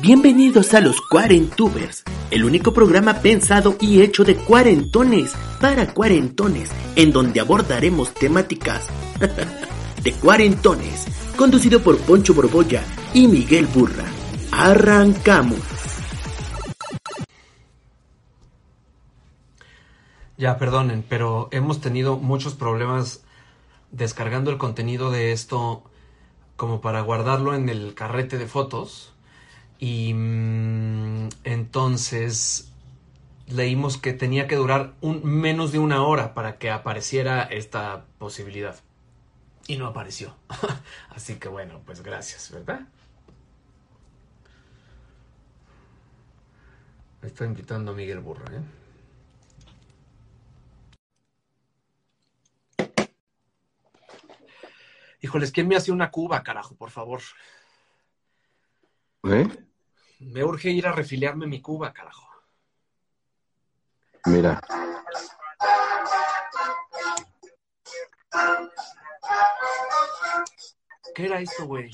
Bienvenidos a los Cuarentubers, el único programa pensado y hecho de cuarentones para cuarentones, en donde abordaremos temáticas de cuarentones, conducido por Poncho Borbolla y Miguel Burra. Arrancamos. Ya, perdonen, pero hemos tenido muchos problemas descargando el contenido de esto como para guardarlo en el carrete de fotos y mm, entonces leímos que tenía que durar un, menos de una hora para que apareciera esta posibilidad. Y no apareció. Así que bueno, pues gracias, ¿verdad? Me está invitando a Miguel Burra, ¿eh? Híjoles, ¿quién me hace una cuba, carajo, por favor? ¿Eh? Me urge ir a refiliarme mi cuba, carajo. Mira. ¿Qué era esto, güey?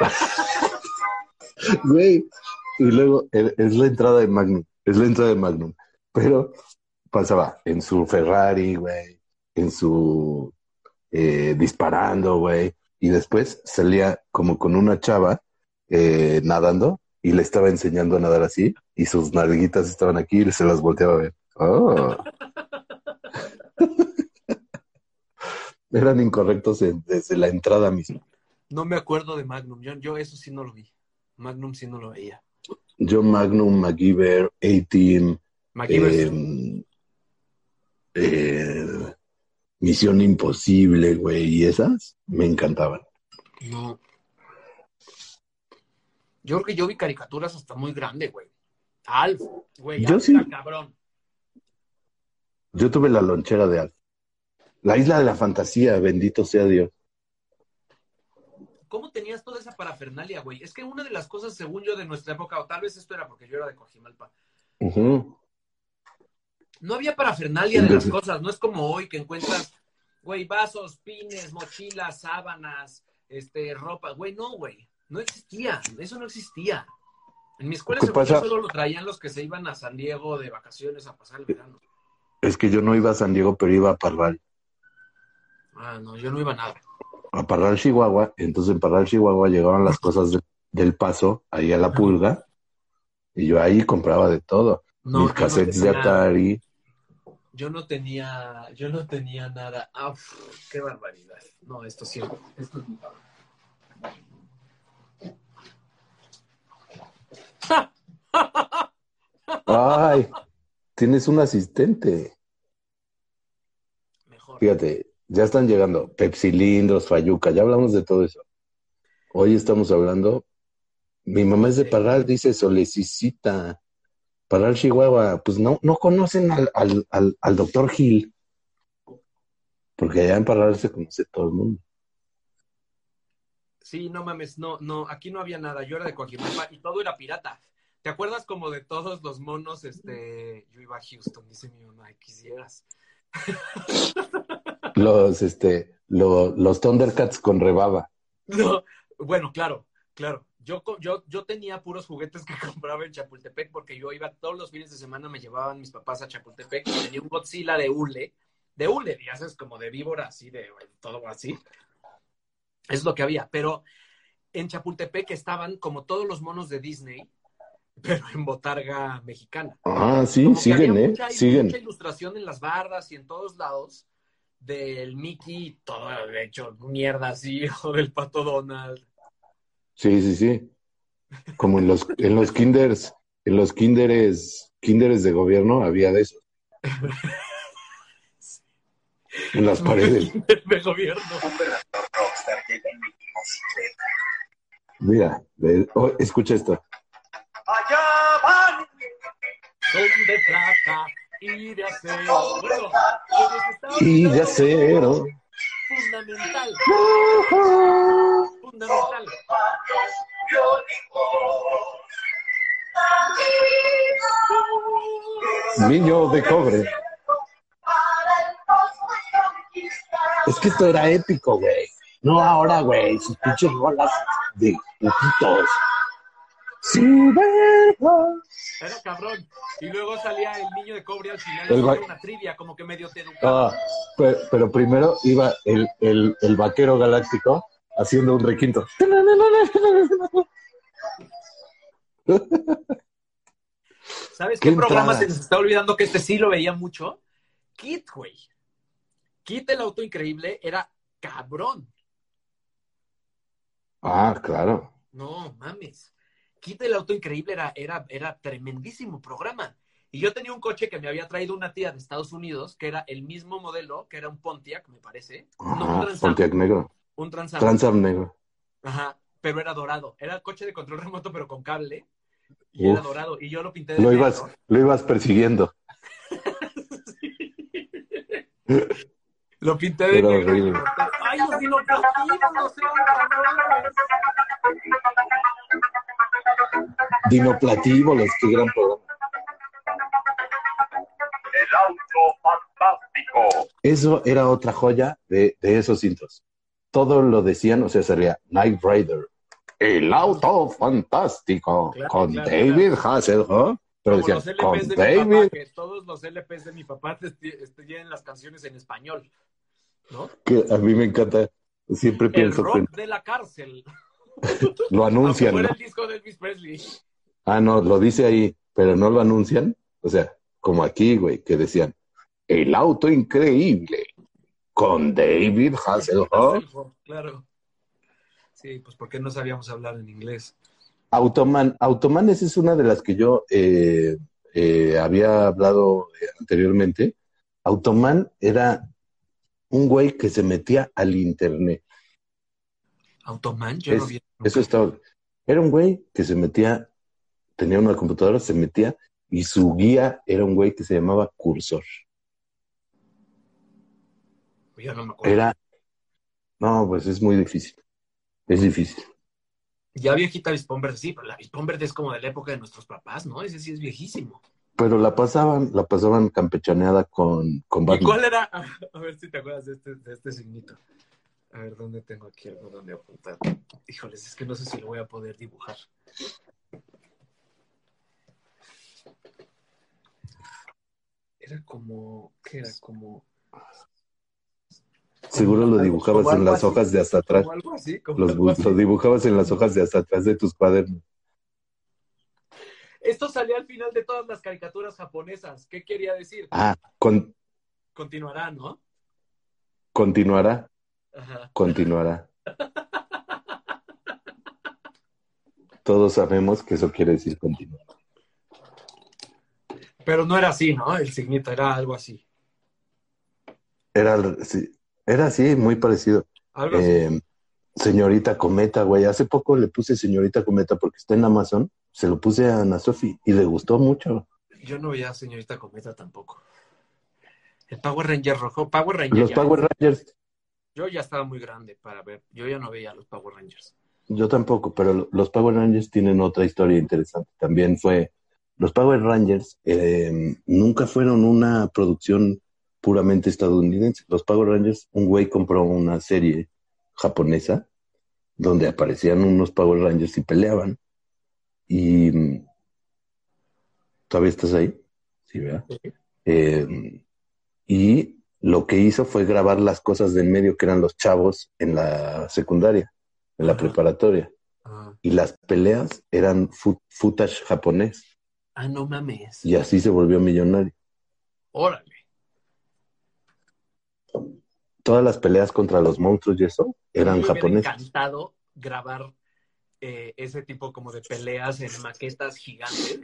Güey. Y luego eh, es la entrada de Magnum. Es la entrada de Magnum. Pero pasaba en su Ferrari, güey. En su eh, disparando, güey. Y después salía como con una chava eh, nadando y le estaba enseñando a nadar así. Y sus nalguitas estaban aquí y se las volteaba a ver. Oh. Eran incorrectos en- desde la entrada misma. No me acuerdo de Magnum. Yo, yo eso sí no lo vi. Magnum sí no lo veía. Yo Magnum, MacGyver, A-Team, MacGyver, eh, eh, Misión Imposible, güey, y esas me encantaban. no. Yo creo que yo vi caricaturas hasta muy grande, güey. Alf, güey, Yo Alf sí. era cabrón. Yo tuve la lonchera de Alf. La isla de la fantasía, bendito sea Dios. ¿Cómo tenías toda esa parafernalia, güey? Es que una de las cosas, según yo, de nuestra época, o tal vez esto era porque yo era de Coajimalpa, Ujú. No había parafernalia de las cosas. No es como hoy que encuentras, güey, vasos, pines, mochilas, sábanas, este, ropa. Güey, no, güey. No existía. Eso no existía. En mi escuela solo lo traían los que se iban a San Diego de vacaciones a pasar el verano. Es que yo no iba a San Diego, pero iba a Parral. Ah, no, yo no iba a nada. A Parral, Chihuahua. Entonces en Parral, Chihuahua llegaban las cosas de- del paso, ahí a la pulga. Y yo ahí compraba de todo. No, Mis no cassettes de Atari. Yo no tenía, yo no tenía nada. Ah, qué barbaridad. No, esto sí, esto es mi. Ay, tienes un asistente. Mejor. Fíjate, ya están llegando Pepsilindros, Fayuca, ya hablamos de todo eso. Hoy estamos hablando. Mi mamá es de Parral, dice Solecicita. Parral, Chihuahua. Pues no, no conocen al, al, al, al doctor Gil. Porque allá en Parral se conoce todo el mundo. Sí, no mames, no, no, aquí no había nada. Yo era de Coajimalpa y todo era pirata. ¿Te acuerdas como de todos los monos? Este, yo iba a Houston, dice mi mamá, quisieras. Los, este, lo- los Thundercats con rebaba. No, bueno, claro, claro. Yo, yo, yo tenía puros juguetes que compraba en Chapultepec porque yo iba todos los fines de semana, me llevaban mis papás a Chapultepec y tenía un Godzilla de hule, de hule, ya sabes, como de víbora, así, de todo así. Es lo que había, pero en Chapultepec estaban como todos los monos de Disney, pero en botarga mexicana. Ah, sí, Como siguen, ¿eh? mucha, Siguen. mucha ilustración en las bardas y en todos lados del Mickey, todo de hecho mierda así, o del Pato Donald. Sí, sí, sí. Como en los, en los kinders, en los kinderes, kinderes de gobierno había de esos. en las paredes. de gobierno. Mira, ve- oh, escucha esto. Allá van Son de plata y de acero. Bueno, pues Y de acero. Fundamental, fundamental. Niño de cobre. Es que esto era épico, güey. No ahora, güey. Sus pinches rolas de putitos. Era cabrón. Y luego salía el niño de cobre al final El ba- una trivia, como que medio te educaba. Ah, pe- pero, primero iba el, el, el vaquero galáctico haciendo un requinto. ¿Sabes qué qué, programa se nos está olvidando que este sí lo veía mucho? Kit, güey. Kit el auto increíble era cabrón. Ah, claro. No, mames. Kit el auto increíble era, era, era tremendísimo programa. Y yo tenía un coche que me había traído una tía de Estados Unidos, que era el mismo modelo, que era un Pontiac, me parece. No, un. Pontiac negro. Un Trans Am. Transam negro. Ajá, pero era dorado. Era el coche de control remoto, pero con cable. Y era dorado. Y yo lo pinté de Lo negro. ibas, lo ibas persiguiendo. Lo pinté de Era negro. horrible. Ay, los dinoplativos. Dinoplatívolos, qué gran programa. el auto fantástico. Eso era otra joya de, de esos intros. Todo lo decían, o sea, sería Night Rider. El auto fantástico. Claro, con claro, David Hasselhoff. Pero Como decían, los con mi papá, David. que todos los LPs de mi papá te- te- tienen las canciones en español. ¿No? Que a mí me encanta. Siempre El pienso que rock de la cárcel. lo anuncian. ¿no? el disco de Elvis Presley. Ah, no, lo dice ahí, pero no lo anuncian. O sea, como aquí, güey, que decían, el auto increíble con David Hasselhoff. Claro. Sí, pues porque no sabíamos hablar en inglés. Automan, Automan, esa es una de las que yo eh, eh, había hablado eh, anteriormente. Automan era un güey que se metía al internet. Automan, yo Es- no vi. Eso estaba. Era un güey que se metía, tenía una computadora, se metía y su guía era un güey que se llamaba Cursor. Yo no me acuerdo. Era. No, pues es muy difícil. Es difícil. Ya viejita Avispón Verde, sí, pero la Avispón Verde es como de la época de nuestros papás, ¿no? Ese sí es viejísimo. Pero la pasaban, la pasaban campechaneada con, con ¿Y Batman. cuál era? A ver si te acuerdas de este, de este signito. A ver, ¿dónde tengo aquí algo donde apuntar? Híjoles, es que no sé si lo voy a poder dibujar. Era como, ¿qué era? Como, Seguro lo dibujabas en las así. hojas de hasta atrás. algo así. Los, lo dibujabas en las hojas de hasta atrás de tus cuadernos. Esto salía al final de todas las caricaturas japonesas. ¿Qué quería decir? Ah, con- Continuará, ¿no? continuará, Ajá. continuará. Todos sabemos que eso quiere decir continuar. Pero no era así, ¿no? El signito era algo así. Era, sí, era así, muy parecido. Algo así. Eh, señorita Cometa, güey. Hace poco le puse señorita Cometa porque está en Amazon. Se lo puse a Ana Sofi y le gustó mucho. Yo no veía a señorita Cometa tampoco. El Power Ranger rojo. Power Ranger. Los ya- Power Rangers, Yo ya estaba muy grande para ver. Yo ya no veía a los Power Rangers. yo tampoco, pero los Power Rangers tienen otra historia interesante. También fue, los Power Rangers eh, nunca fueron una producción puramente estadounidense. Los Power Rangers, un güey compró una serie japonesa donde aparecían unos Power Rangers y peleaban. Y mm, todavía estás ahí, sí, ¿verdad? Eh, y lo que hizo fue grabar las cosas del medio que eran los chavos en la secundaria, en la Ajá. preparatoria. Ah, Y las peleas eran footage japonés. Ah, no mames. Y así se volvió millonario. Órale. Todas las peleas contra los monstruos y eso eran Me japoneses. encantado grabar eh, ese tipo como de peleas en maquetas gigantes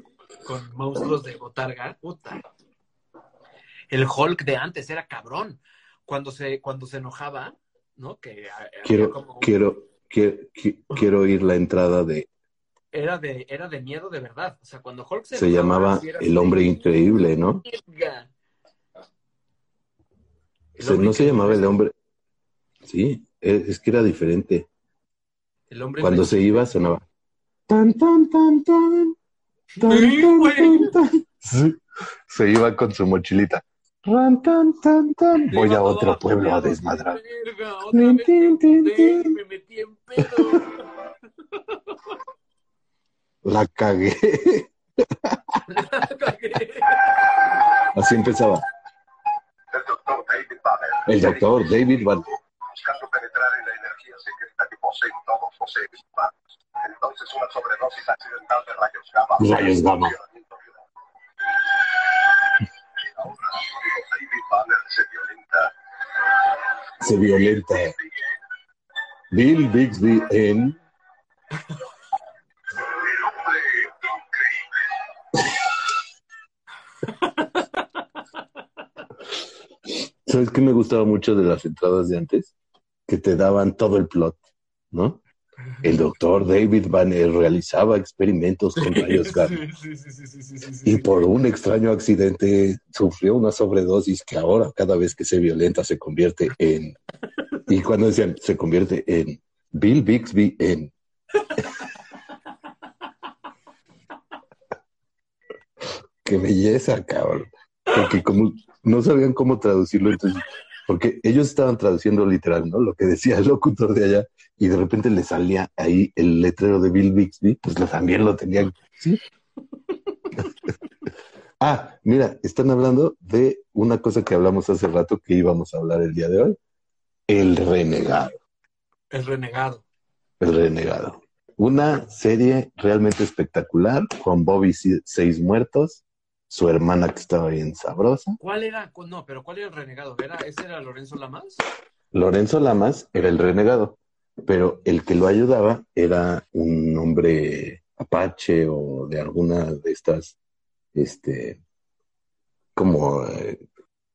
con monstruos de botarga. Puta. El Hulk de antes era cabrón. cuando se, cuando se enojaba, ¿no? Que había Quiero, como- quiero, quiero, qui- quiero oír la entrada de. era de, era de miedo de verdad. O sea, cuando Hulk se, Se enojaba, llamaba El Hombre Increíble, ¿no? El Se- hombre no se llamaba El. Hombre. Sí, es, es que era diferente. El hombre Cuando se iba sonaba. Tan, tan, tan, tan. Tan, Sí, tan, güey. tan, tan. Sí. Se iba con su mochilita. Ran, tan, tan, tan. Voy a otro pueblo a desmadrar. así de, "Verga, otra Tin, vez tin, me tin, emputé, tin. me metí en pedo. La cagué. Así empezaba. El doctor David Banner. El doctor David Van. Buscando penetrar en la energía secreta que poseen todos los seres humanos. Entonces una sobredosis accidental de rayos gamma. Rayos gamma. Ahora David Banner se violenta. Se violenta. Bill Bixby en. El hombre increíble. ¿Sabes qué me gustaba mucho de las entradas de antes? Que te daban todo el plot, ¿no? El doctor David Banner realizaba experimentos con rayos gamma. Sí, sí, sí, Y por un extraño accidente sufrió una sobredosis que ahora cada vez que se violenta se convierte en... Y cuando decían, se convierte en Bill Bixby en... Qué belleza, cabrón. Porque como no sabían cómo traducirlo, entonces, porque ellos estaban traduciendo literal, ¿no? Lo que decía el locutor de allá, y de repente le salía ahí el letrero de Bill Bixby, pues lo- también lo tenían, ¿sí? Ah, mira, están hablando de una cosa que hablamos hace rato que íbamos a hablar el día de hoy. El renegado, El renegado. el renegado. Una serie realmente espectacular con Bobby Seis Muertos, su hermana que estaba bien sabrosa. ¿Cuál era? No, pero ¿cuál era el renegado? ¿Era, ¿Ese era Lorenzo Lamas? Lorenzo Lamas era el renegado, pero el que lo ayudaba era un hombre apache o de alguna de estas, este, como eh,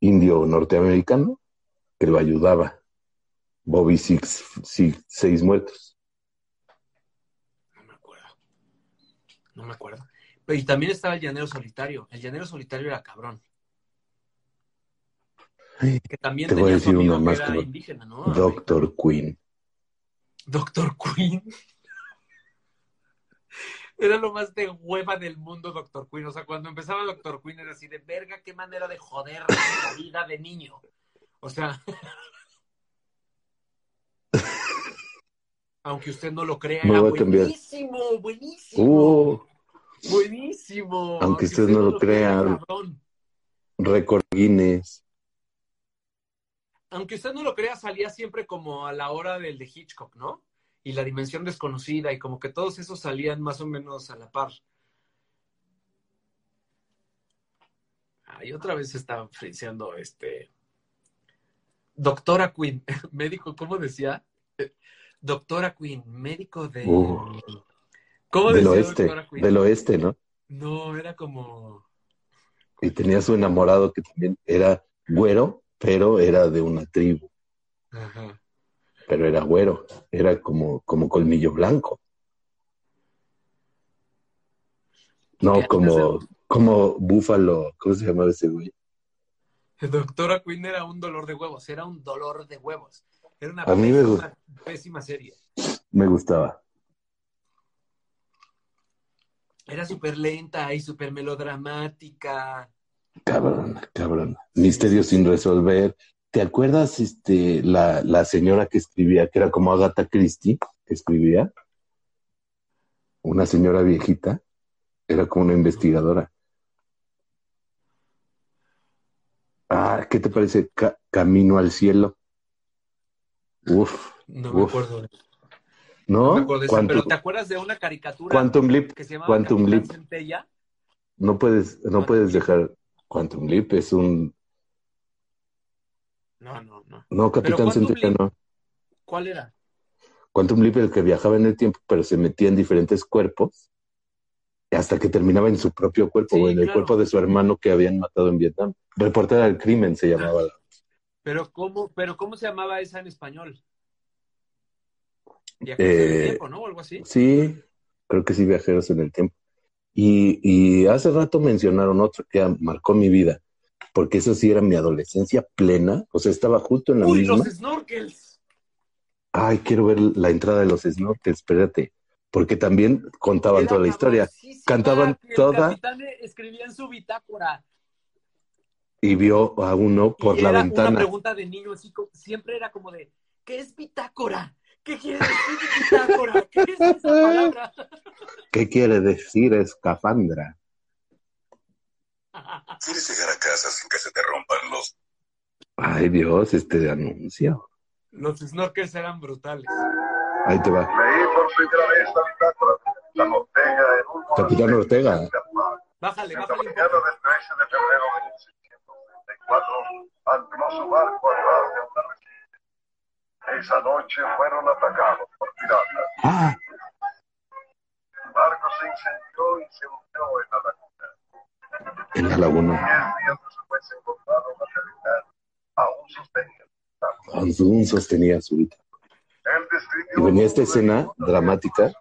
indio norteamericano, que lo ayudaba. Bobby Six, Six- Seis Muertos. No me acuerdo. No me acuerdo. Y también estaba el llanero solitario. El llanero solitario era cabrón. Que también Te voy a tenía su que era indígena, ¿no? Doctor Queen. Doctor Queen. Era lo más de hueva del mundo, Doctor Queen. O sea, cuando empezaba Doctor Queen era así de verga, qué manera de joder la vida de niño. O sea. Aunque usted no lo crea, era buenísimo, buenísimo. Uh, Buenísimo. Aunque usted no lo crea. cabrón. récord Guinness. Aunque usted no lo crea, salía siempre como a la hora del de Hitchcock, ¿no? Y la dimensión desconocida, y como que todos esos salían más o menos a la par. Ay, otra vez estaba friseando este. Doctora Queen, médico, ¿cómo decía? Doctora Queen, médico de. Uh. ¿Cómo Del oeste, del oeste, ¿no? No, era como. Y tenía su enamorado que también era güero, pero era de una tribu. Ajá. pero era güero, era como, como colmillo blanco. No, como, como búfalo, ¿cómo se llamaba ese güey? Doctora Queen era un dolor de huevos, era un dolor de huevos. Era una A mí me pésima, pésima serie. Me gustaba. Era súper lenta y súper melodramática. Cabrón, cabrón. Misterio sin resolver. ¿Te acuerdas este, la, la señora que escribía, que era como Agatha Christie, que escribía? Una señora viejita, era como una investigadora. Ah, ¿qué te parece? Ca- Camino al cielo. Uf, No me acuerdo. ¿No? No me acuerdo de esa, Quantum, pero ¿te acuerdas de una caricatura Quantum Leap, que se llamaba Quantum Capitán Leap. Centella? no puedes, no Quantum puedes dejar Quantum Leap, es un, No, no, no. no, Capitán Centella, no. ¿Cuál era? Quantum Leap el que viajaba en el tiempo, pero se metía en diferentes cuerpos hasta que terminaba en su propio cuerpo Sí, o en el cuerpo de su hermano que habían matado en Vietnam. Reportera del crimen se llamaba. la- Pero ¿cómo, pero ¿cómo se llamaba esa en español? Viajeros en el Eh, tiempo, ¿no? O algo así. Sí, creo que sí, Viajeros en el Tiempo. Y, y hace rato mencionaron otro que marcó mi vida, porque eso sí era mi adolescencia plena, o sea, estaba justo en la Uy, misma. los snorkels. Ay, quiero ver la entrada de los snorkels, espérate, porque también contaban Era toda la historia Cantaban toda- capitán escribía en su bitácora. y vio a uno por y la era una ventana. pregunta de niño, así siempre era como de, ¿qué es bitácora? ¿Qué quiere decir bitácora? ¿Qué es esa palabra? ¿Qué quiere decir escafandra? ¿Quieres llegar a casa sin que se te rompan los Ay, Dios, este anuncio. Los snorkels eran brutales. Ahí te va. Leí por primera vez la bitácora de Capitán Ortega en un Capitán Ortega. Bájale, En la bájale un mañana poco. del 13 de febrero de 1634, ancló su barco al ras de Andalucía. Esa noche fueron atacados por piratas. Ah, El barco se incendió y se hundió en la laguna. en la laguna. Diez días después encontraron la. Aún sostenía. Aún sostenía su vida. Y venía esta escena dramática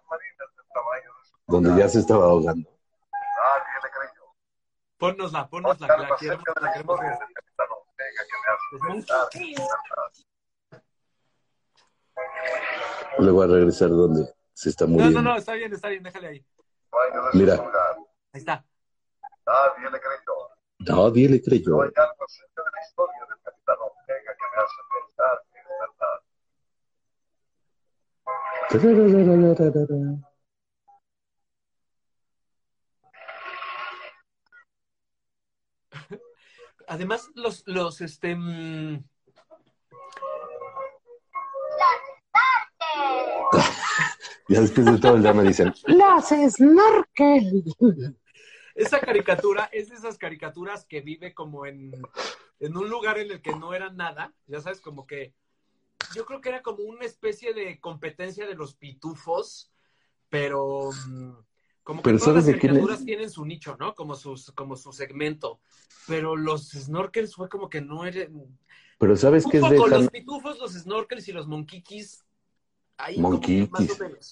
donde ya se estaba ahogando. Nadie le creyó. Ponnosla, ponnosla, que la de la queremos ver. del capitán Ortega que me hace Los pensar monkeys. Le voy a regresar donde se está No, muriendo. no, no, está bien, está bien, déjale ahí. Mira. Ahí está. Nadie le creyó. Nadie le No creyó. hay algo acerca de la historia del capitán Ortega que me hace pensar que es verdad. Además, los, los, este, mm, Ya después de todo el drama dicen, ¡Los snorkel! esa caricatura es de esas caricaturas que vive como en, en un lugar en el que no era nada, ya sabes, como que yo creo que era como una especie de competencia de los pitufos, pero mm, como que Pero todas las caricaturas tienen su nicho, ¿no? Como sus, como su segmento, pero los snorkels fue como que no eran, Pero ¿sabes qué es de los pitufos, los snorkels y los monkikis, ahí.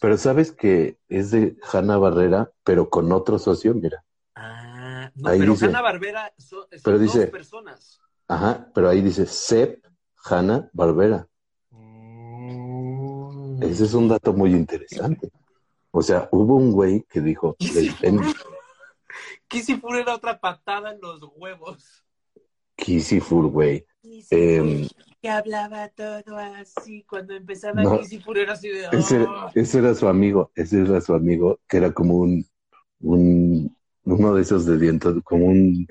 Pero ¿sabes que es de Hanna Barrera, pero con otro socio? Mira. Ah, no, Ahí pero dice- Hanna Barbera son, son pero dos dice- personas. Ajá, pero ahí dice Sep Hanna Barbera. Mm. Ese es un dato muy interesante. O sea, hubo un güey que dijo, les ven- Kissy Fur era otra patada en los huevos. Kissy Fur, güey. Em, que hablaba todo así. Cuando empezaba No. Kissy era así de. ese, "Ah". ese era su amigo, ese era su amigo, que era como un, un uno de esos de dientes, como un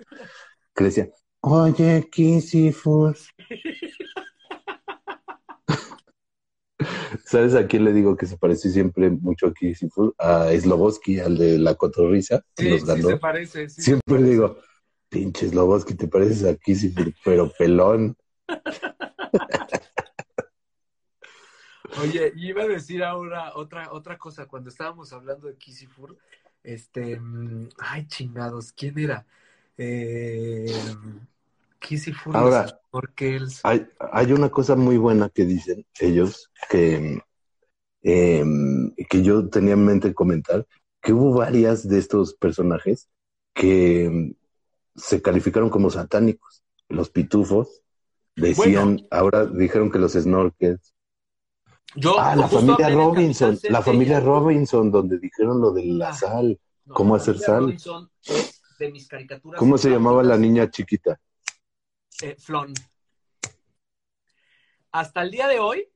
que decía, oye, Kissy Fur. ¿Sabes a quién le digo que se parece siempre mucho a Kissy? A Sloboski, al de la cotorriza, Sí, nos sí ganó. se parece. sí se Siempre parece. digo, pinche Sloboski, te pareces a Kissy pero pelón. Oye, iba a decir ahora otra, otra cosa. Cuando estábamos hablando de Kissy Fur, este. mm, Ay, chingados, ¿quién era? Eh, Kissy Fur. Ahora- los snorkels. Hay, hay una cosa muy buena que dicen ellos, que, em, que yo tenía en mente comentar, que hubo varias de estos personajes que se calificaron como satánicos. Los pitufos decían, Bueno. ahora dijeron que los snorkels. Yo, Ah, la familia Robinson, la familia. Robinson, donde dijeron lo de la Ah. sal. No, ¿Cómo hacer sal? Robinson es de mis caricaturas. ¿Cómo se llamaba la niña chiquita? Eh, Flon. Hasta el día de hoy,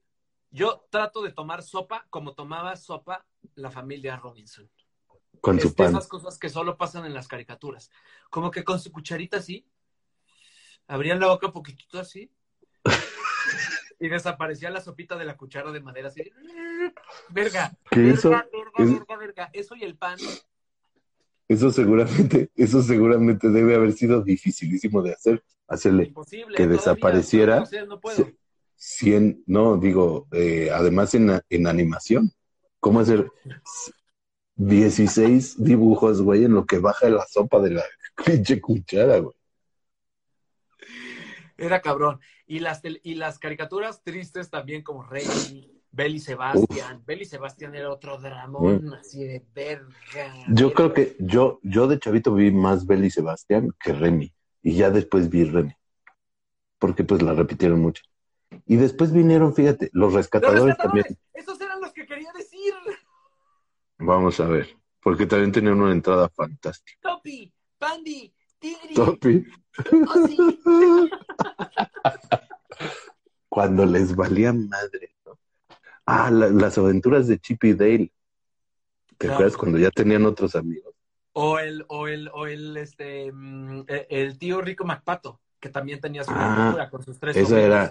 yo trato de tomar sopa como tomaba sopa la familia Robinson. Con Es su pan. esas cosas que solo pasan en las caricaturas. Como que con su cucharita así, abrían la boca un poquitito así, y desaparecía la sopita de la cuchara de madera así. Verga. ¿Qué verga, eso? verga, es- verga, verga. Eso y el pan. Eso seguramente, eso seguramente debe haber sido dificilísimo de hacer. Hacerle Imposible. que desapareciera. no, no, no puedo. Sí. 100, no, digo, eh, además en, en animación. ¿Cómo hacer 16 dibujos, güey, en lo que baja la sopa de la pinche cuchara, güey? Era cabrón. Y las, y las caricaturas tristes también como Rey, Belly Sebastián. Belly Sebastián era otro dramón así de verga. Yo creo que yo, yo de chavito vi más Belly Sebastián que Remy. Y ya después vi Remy. Porque pues la repitieron mucho. Y después vinieron, fíjate, los ¡Los rescatadores rescatadores! también. Esos eran los que quería decir. Vamos a ver. Porque también tenían una entrada fantástica. Topi, Pandy, Tigri, Topi. Ozzy. Cuando les valía madre, ¿no? Ah, la- las aventuras de Chip y Dale. ¿Te Claro. acuerdas cuando ya tenían otros amigos? O el, o el, o el, este, mm, el, el tío Rico MacPato, que también tenía su Ah, aventura con sus tres Esa era,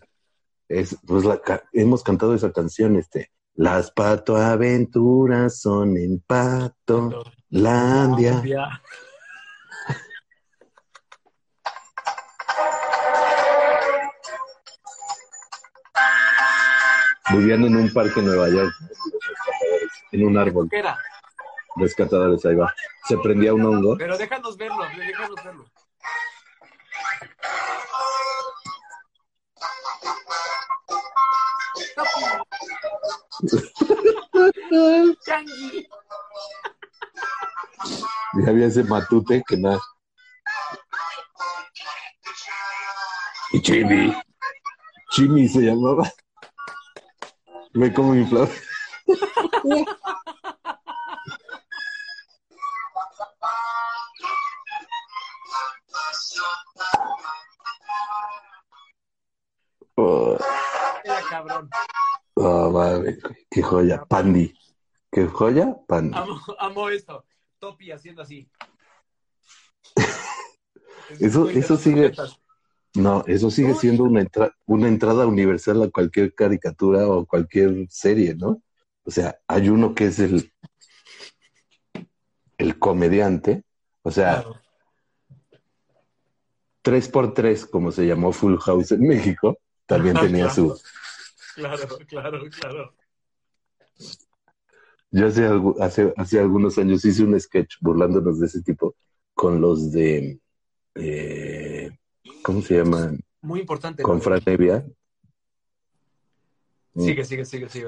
es, pues la, hemos cantado esa canción, este, las pato aventuras son en pato, landia. Ya. Vivían en un parque en Nueva York, en un árbol, ¿Qué era? rescatadores, ahí va. Se prendía un hongo. Pero déjanos verlo, déjanos verlo. Changi. Y había ese matute que nada. Y Jimmy. Jimmy se llamaba. Ve cómo inflaba. Oh, Era cabrón. Oh, madre, qué joya. Pandy. ¿Qué joya? Pandy. Amo, amo esto. Topi haciendo así. Eso- eso sigue- No, eso sigue siendo una, entra- una entrada universal a cualquier caricatura o cualquier serie, ¿no? O sea, hay uno que es el, el comediante, o sea, Claro. tres por tres, como se llamó Full House en México, también tenía su... Claro, claro, claro. Yo hace, hace, hace algunos años hice un sketch burlándonos de ese tipo con los de... eh, ¿Cómo se llaman? Muy importante. Con ¿no? Fran Evia. Sigue, sigue, sigue, sigue.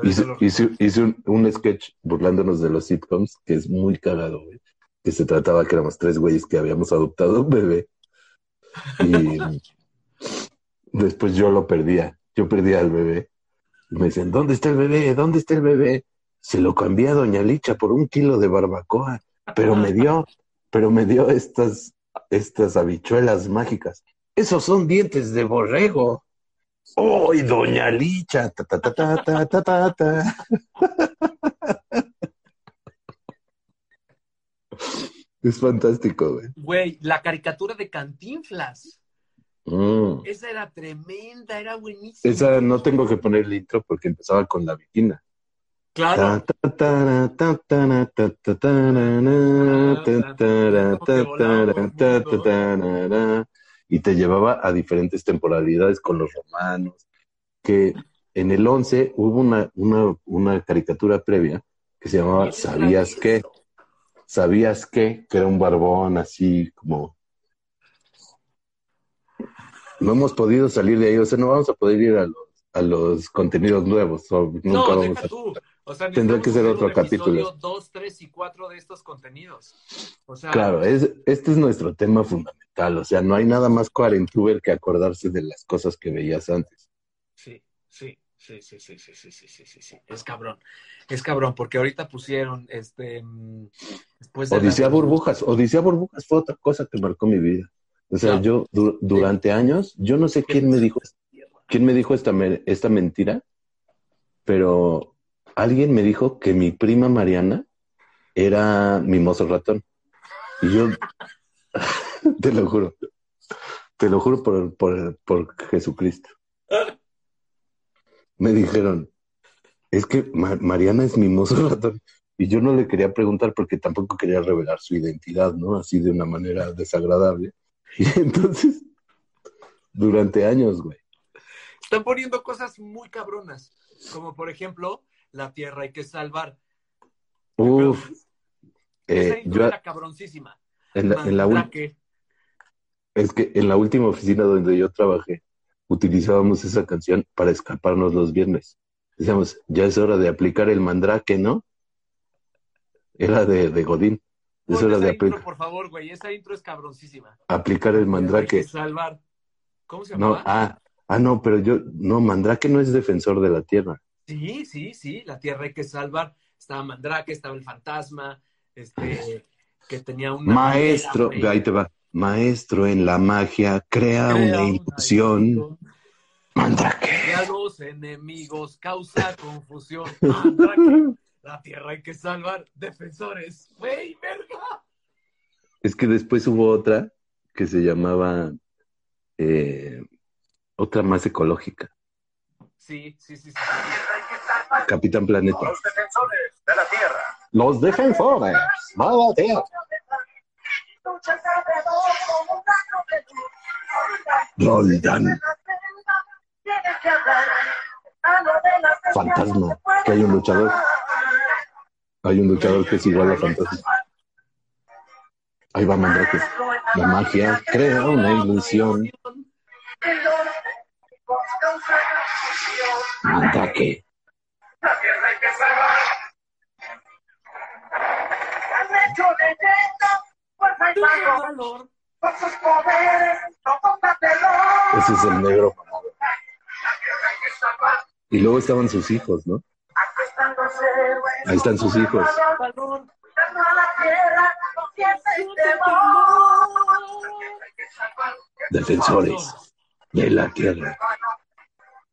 hice un, un sketch burlándonos de los sitcoms que es muy cagado, güey. Que se trataba que éramos tres güeyes que habíamos adoptado un bebé. Y después yo lo perdía. Yo perdía al bebé. Me dicen, ¿dónde está el bebé? ¿Dónde está el bebé? Se lo cambié a Doña Licha por un kilo de barbacoa. Pero me dio, pero me dio estas, estas habichuelas mágicas. Esos son dientes de borrego. ¡Ay, Doña Licha! Ta, ta, ta, ta, ta, ta, ta, ta. Es fantástico, güey. Güey, la caricatura de Cantinflas. Mm. Esa era tremenda, era buenísima. Esa no tengo que poner el intro porque empezaba con la viquina. Claro. Y te llevaba a diferentes temporalidades con los romanos. Que en el 11 hubo una, una, una caricatura previa que se llamaba ¿Sabías qué? ¿Sabías qué? Que era un barbón así como... No hemos podido salir de ahí, o sea, no vamos a poder ir a los, a los contenidos nuevos. o nunca No, vamos deja a... tú. O sea, Tendrá que ser otro capítulo. Dos, tres y cuatro de estos contenidos. O sea, Claro, es, este es nuestro tema fundamental. O sea, no hay nada más cuarentuber que acordarse de las cosas que veías antes. Sí, sí, sí, sí, sí, sí, sí, sí, sí, sí, sí. Es cabrón. Es cabrón, porque ahorita pusieron este mm, después de la- Odisea Burbujas. Odisea Burbujas fue otra cosa que marcó mi vida. O sea, yo du- durante años, yo no sé quién me dijo, quién me dijo esta, me- esta mentira, pero alguien me dijo que mi prima Mariana era mimoso ratón. Y yo, te lo juro, te lo juro por, por, por Jesucristo. Me dijeron, es que Ma- Mariana es mimoso ratón. Y yo no le quería preguntar porque tampoco quería revelar su identidad, ¿no? Así de una manera desagradable. Y entonces, durante años, güey. Están poniendo cosas muy cabronas, como por ejemplo, la tierra hay que salvar. Uf, Esa eh, yo era cabroncísima. en la, en es que en la última oficina donde yo trabajé, utilizábamos esa canción para escaparnos los viernes. Decíamos, ya es hora de aplicar el mandrake, ¿no? Era de, de Godín. Es hora esa de intro, apli- por favor, güey. Esa intro es cabroncísima. aplicar el Hay que mandrake. salvar. ¿Cómo se No, llamaba? ah, ah, no, pero yo, no, mandrake no es defensor de la tierra. Sí, sí, sí. La tierra hay que salvar. Estaba Mandrake, estaba el fantasma, este, que tenía una. Maestro, ahí te va. Maestro en la magia, crea, Crea una ilusión. Mandrake. Y a los enemigos causa confusión. Mandrake, la tierra hay que salvar. Defensores. Güey. Es que después hubo otra que se llamaba eh, otra más ecológica, Sí, sí, sí, sí. Capitán Planeta. Los defensores de la tierra. Los defensores. Mala tierra. Roldan. Fantasma. Que hay un luchador. Hay un luchador que es igual a Fantasma. Ahí va Mandrake. La magia crea una ilusión. Mandrake. Ese es el negro. Y luego estaban sus hijos, ¿no? Ahí están sus hijos. Defensores de la tierra.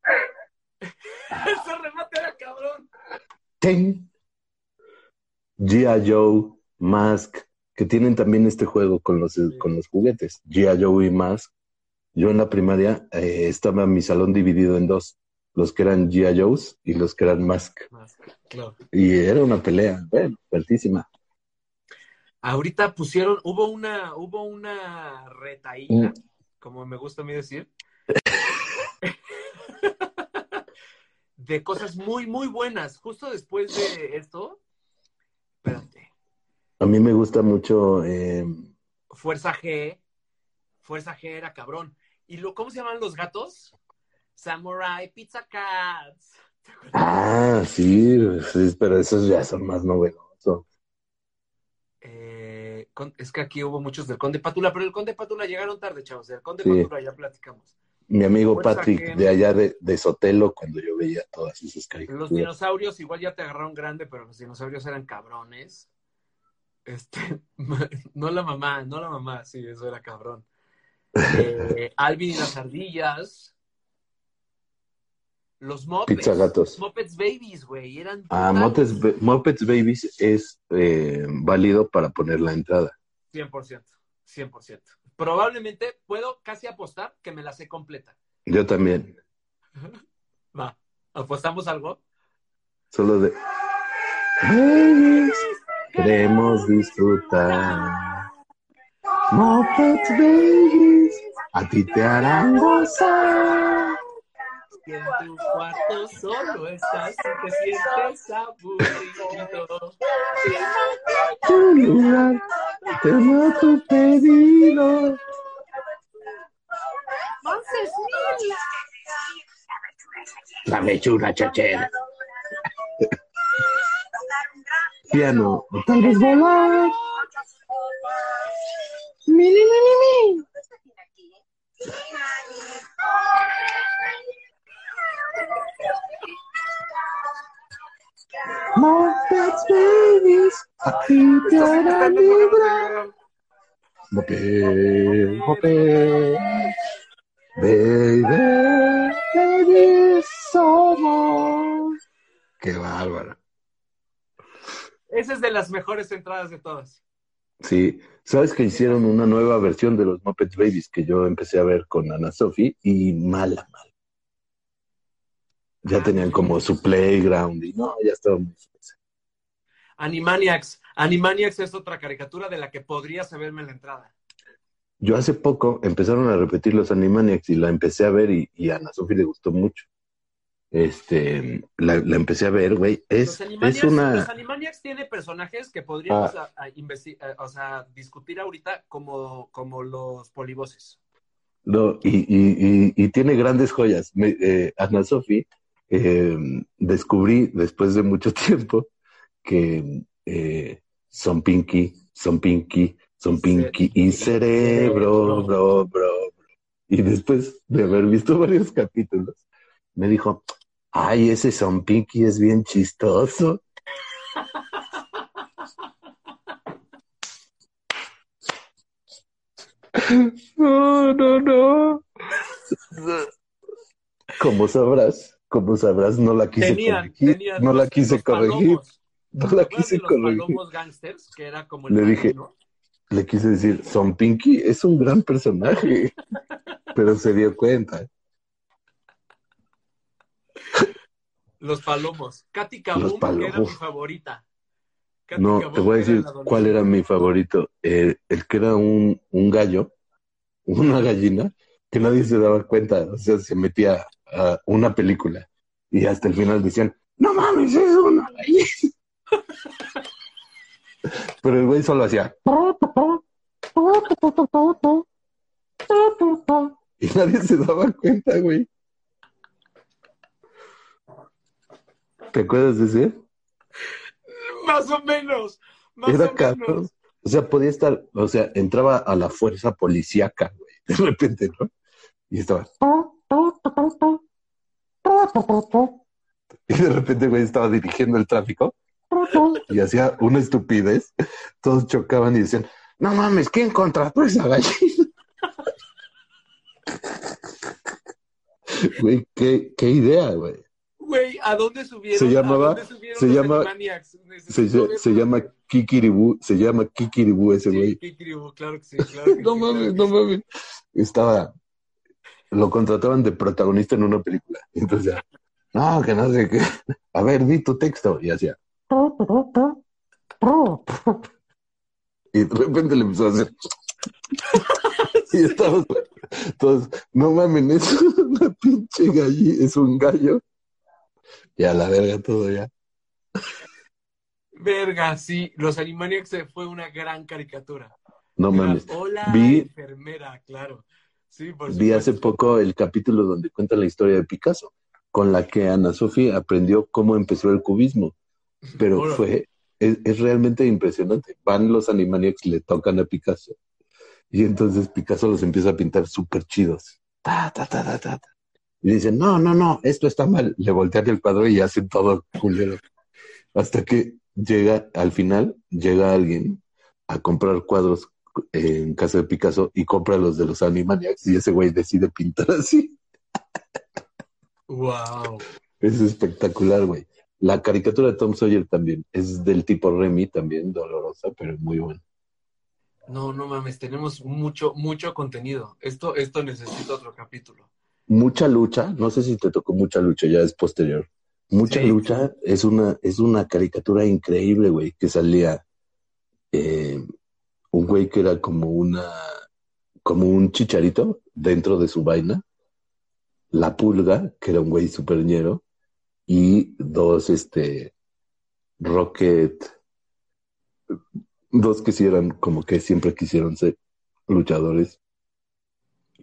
Ese remate era cabrón. Ten. G.I. Joe, Mask, que tienen también este juego con los, con los juguetes. G.I. Joe y Mask. Yo en la primaria eh, estaba en mi salón dividido en dos. Los que eran G.I. Joe's y los que eran Mask. Claro. Y era una pelea, bueno, fuertísima. Ahorita pusieron, hubo una, hubo una retaíla, Mm. como me gusta a mí decir, de cosas muy, muy buenas. Justo después de esto, espérate, A mí me gusta mucho eh, Fuerza G, Fuerza G era cabrón. ¿Y lo, cómo se llaman los gatos? Samurai Pizza Cats. Ah, sí, sí, pero esos ya son más novedosos. Eh, con- es que aquí hubo muchos del Conde Pátula, pero el Conde Pátula llegaron tarde, chavos. Del Conde Sí. Pátula ya platicamos. Mi amigo Fuerza Patrick de allá de, de Sotelo, cuando yo veía todas esas Los caricaturas. dinosaurios igual ya te agarraron grande, pero los dinosaurios eran cabrones. Este, no la mamá, no la mamá, sí, eso era cabrón. Eh, Alvin y las ardillas. Los Muppets. Pizza gatos. Muppets Babies, güey, eran Ah. Muppets, Muppets Babies es eh, válido para poner la entrada. 100%, 100%. Probablemente puedo casi apostar que me la sé completa. Yo también. Va, ¿apostamos algo? Solo de. Babies, queremos disfrutar. Muppets Babies, a ti te harán gozar. Si en tu cuarto solo estás y te sientes aburrido. Tu lugar, tengo tu pedido. La mechura chachera. Piano, tal vez volar. Mi, mi, Muppets Babies, a ti te harán vibrar. Muppet, Muppet, baby, baby, somos. Qué bárbaro. Esa es de las mejores entradas de todas. Sí, sabes que hicieron una nueva versión de los Muppets Babies que yo empecé a ver con Ana Sophie y mala, mala. Ya tenían como su playground y no, ya estaba muy fresa. Animaniacs. Animaniacs es otra caricatura de la que podría saberme la entrada. Yo hace poco empezaron a repetir los Animaniacs y la empecé a ver y, y a Ana Sophie le gustó mucho. Este, la, la empecé a ver, güey. Es, Los Animaniacs, es una. los Animaniacs tiene personajes que podríamos a- a investi- a- o sea, discutir ahorita como, como los polivoces. No, y, y, y, y tiene grandes joyas. Me, eh, Ana Sofi, eh, descubrí después de mucho tiempo que eh, son Pinky, son Pinky, son Pinky y cerebro, bro, bro, bro. Y después de haber visto varios capítulos, me dijo, ay, ese son Pinky es bien chistoso. No, no, no. Como sabrás, como sabrás, no la quise Tenían, corregir. tenían no la quise corregir. palomos. No ¿Te la quise los corregir. gangsters? Que era como el Le dije, marino? Le quise decir, Son Pinky es un gran personaje. Pero se dio cuenta. Los palomos. Katy Kabum, que era mi favorita. Katy No, Kabum, te voy a era decir cuál era mi favorito. Eh, el que era un, un gallo, una gallina, que nadie se daba cuenta. O sea, se metía una película y hasta el final decían, no mames, es una. Pero el güey solo hacía. Y nadie se daba cuenta, güey. ¿Te acuerdas de ese? Más o menos. Más Era o cabrón. menos. O sea, podía estar, o sea, entraba a la fuerza policíaca, güey, de repente, ¿no? Y estaba. Y de repente, güey, estaba dirigiendo el tráfico y hacía una estupidez. Todos chocaban y decían, no mames, ¿quién contrató esa gallina? Güey, qué, qué idea, güey. Güey, ¿a dónde subieron? Se llamaba- ¿A dónde subieron se los llama-? Se, se- llama Kikiribú, se llama Kikiribú ese Sí, güey. Kikiribú, claro que sí, claro que No sí, mames, claro no sí. mames. Estaba, lo contrataban de protagonista en una película. Entonces ya, no, que no sé qué. A ver, di tu texto. Y hacía. Y de repente le empezó a hacer. Y estábamos todos, no mames, es una pinche galli, es un gallo. Y a la verga todo ya. Verga, sí, los Animaniacs fue una gran caricatura. No mames. Hola, Vi- enfermera, claro. Sí, por Vi hace poco el capítulo donde cuenta la historia de Picasso, con la que Ana Sofía aprendió cómo empezó el cubismo. Pero fue, es, es realmente impresionante. Van los Animaniacs y le tocan a Picasso. Y entonces Picasso los empieza a pintar súper chidos. Ta, ta, ta, ta, ta, ta. Y dicen, no, no, no, esto está mal. Le voltean el cuadro y hacen todo culero. Hasta que llega, al final, llega alguien a comprar cuadros en casa de Picasso y compra los de los Animaniacs y ese güey decide pintar así. Wow. Es espectacular, güey. La caricatura de Tom Sawyer también es del tipo Remy, también dolorosa, pero muy buena. No, no mames, tenemos mucho, mucho contenido. Esto, esto necesita otro capítulo. Mucha lucha, no sé si te tocó mucha lucha, ya es posterior. Mucha Sí. lucha es una, es una caricatura increíble, güey, que salía eh, un güey que era como una, como un chicharito dentro de su vaina, la pulga, que era un güey superñero, y dos, este, Rocket, dos que sí eran como que siempre quisieron ser luchadores.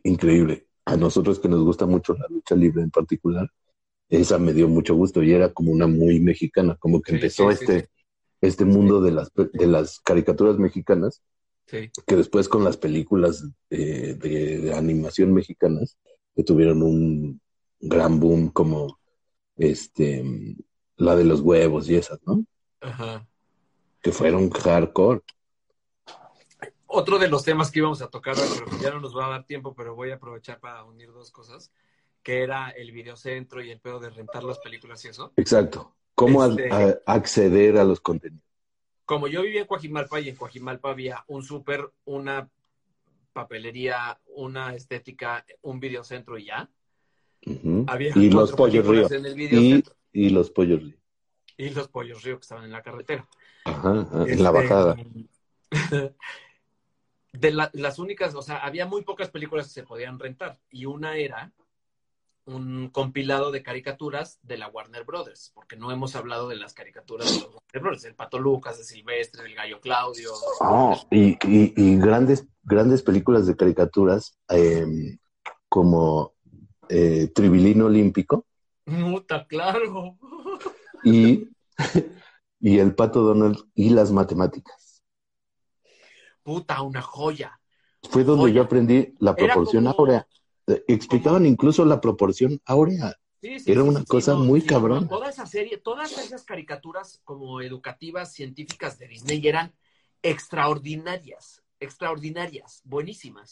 Increíble. A nosotros que nos gusta mucho la lucha libre en particular, esa me dio mucho gusto y era como una muy mexicana, como que Sí, empezó sí, sí, este, este mundo de las, de las caricaturas mexicanas Sí. que después con las películas eh, de, de animación mexicanas que tuvieron un gran boom como este la de los huevos y esas, ¿no? Ajá. Que fueron hardcore. Otro de los temas que íbamos a tocar pero ya no nos va a dar tiempo, pero voy a aprovechar para unir dos cosas, que era el videocentro y el pedo de rentar las películas y eso. Exacto. ¿Cómo Este- a- a- acceder a los contenidos? Como yo vivía en Coajimalpa y en Coajimalpa había un súper, una papelería, una estética, un videocentro y ya. Ujú. Había Y los pollos río. en el Y, y los pollos río. Y, los pollos río que estaban en la carretera. Ajá, ajá, en la Este, bajada. De la- las únicas, o sea, había muy pocas películas que se podían rentar y una era un compilado de caricaturas de la Warner Brothers, porque no hemos hablado de las caricaturas de los Warner Brothers, el Pato Lucas, de Silvestre, el Gallo Claudio. Oh, y, y- y grandes, grandes películas de caricaturas. eh, como eh, tribilino olímpico Puta, claro. y, y el pato Donald y las matemáticas. Puta, una joya. Fue donde Joya. yo aprendí la proporción como- áurea. Explicaban incluso la proporción áurea. Sí, sí, Era una sí, cosa no, muy. Toda esa serie, todas esas caricaturas como educativas, científicas de Disney eran extraordinarias, extraordinarias, buenísimas.